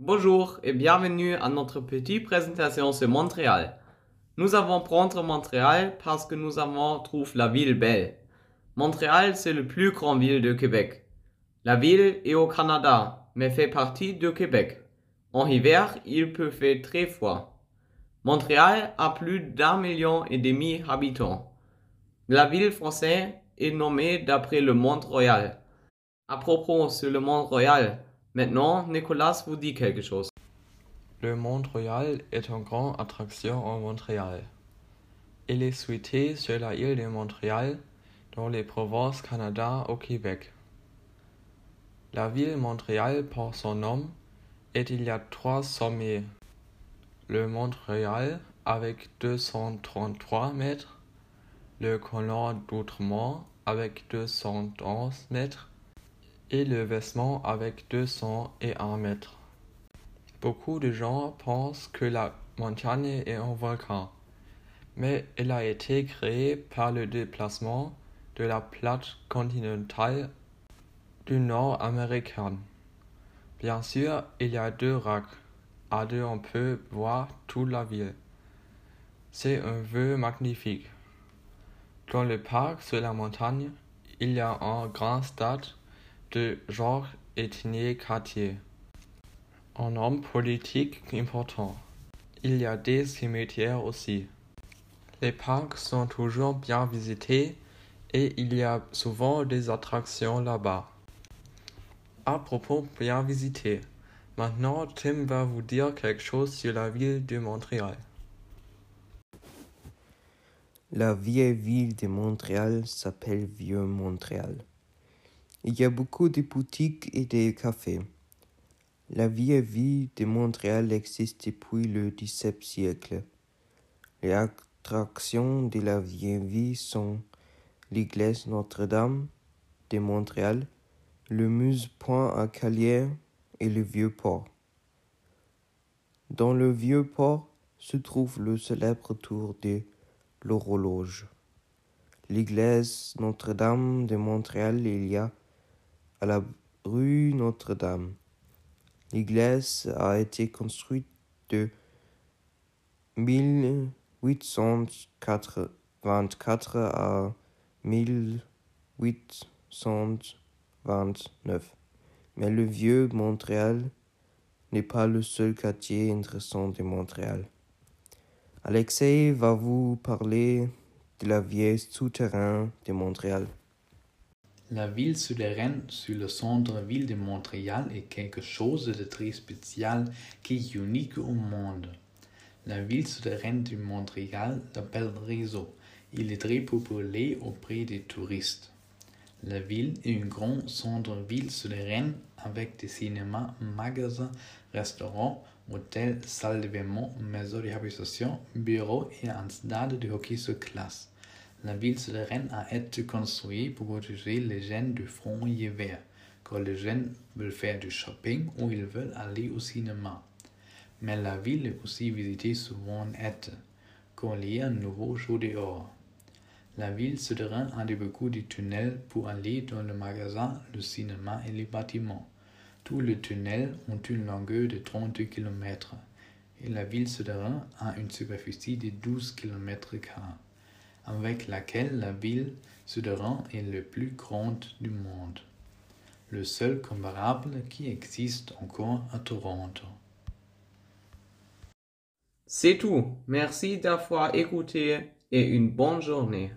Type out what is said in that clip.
Bonjour et bienvenue à notre petite présentation sur Montréal. Nous avons prendre Montréal parce que nous avons trouvé la ville belle. Montréal, c'est le plus grand ville de Québec. La ville est au Canada, mais fait partie de Québec. En hiver, il peut faire très froid. Montréal a plus d'un million et demi d'habitants. La ville française est nommée d'après le Mont Royal. À propos sur le Mont Royal, maintenant Nicolas vous dit quelque chose. Le Mont Royal est une grande attraction en Montréal. Il est situé sur la île de Montréal, dans les provinces Canada au Québec. La ville Montréal porte son nom et il y a trois sommets. Le Mont Royal avec 233 mètres, le colon d'Outremont avec 211 mètres et le Vestment avec 201 mètres. Beaucoup de gens pensent que la montagne est un volcan, mais elle a été créée par le déplacement de la plate continentale du nord américain. Bien sûr, il y a deux racs. À deux, on peut voir toute la ville. C'est un vue magnifique. Dans le parc sur la montagne, il y a un grand stade de Georges Étienne Cartier un homme politique important. Il y a des cimetières aussi. Les parcs sont toujours bien visités et il y a souvent des attractions là-bas. À propos bien visité, maintenant Tim va vous dire quelque chose sur la ville de Montréal. La vieille ville de Montréal s'appelle Vieux Montréal. Il y a beaucoup de boutiques et de cafés. La vieille ville de Montréal existe depuis le XVIIe siècle. Les attractions de la vieille ville sont l'église Notre-Dame de Montréal, le musée Point à Calière et le vieux port. Dans le vieux port se trouve le célèbre tour de l'horloge. L'église Notre-Dame de Montréal il y a à la rue Notre-Dame. L'église a été construite de 1824 à 1829. Mais le vieux Montréal n'est pas le seul quartier intéressant de Montréal. Alexei va vous parler de la vieille souterrain de Montréal. La ville souterraine sur le centre-ville de Montréal est quelque chose de très spécial qui est unique au monde. La ville souterraine de Montréal s'appelle Réseau. Il est très populaire auprès des touristes. La ville est un grand centre-ville souterrain avec des cinémas, magasins, restaurants, hôtels, salles d'événements, maisons de habitation, bureaux et un stade de hockey sur glace. La ville souterraine a été construite pour protéger les jeunes du front hiver, quand les jeunes veulent faire du shopping ou ils veulent aller au cinéma. Mais la ville est aussi visitée souvent été, quand il y a un nouveau jour dehors. La ville souterraine a beaucoup de tunnels pour aller dans le magasin, le cinéma et les bâtiments. Tous les tunnels ont une longueur de 32 km et la ville souterraine a une superficie de 12 km avec laquelle la ville souterraine est la plus grande du monde, le seul comparable qui existe encore à Toronto. C'est tout. Merci d'avoir écouté et une bonne journée.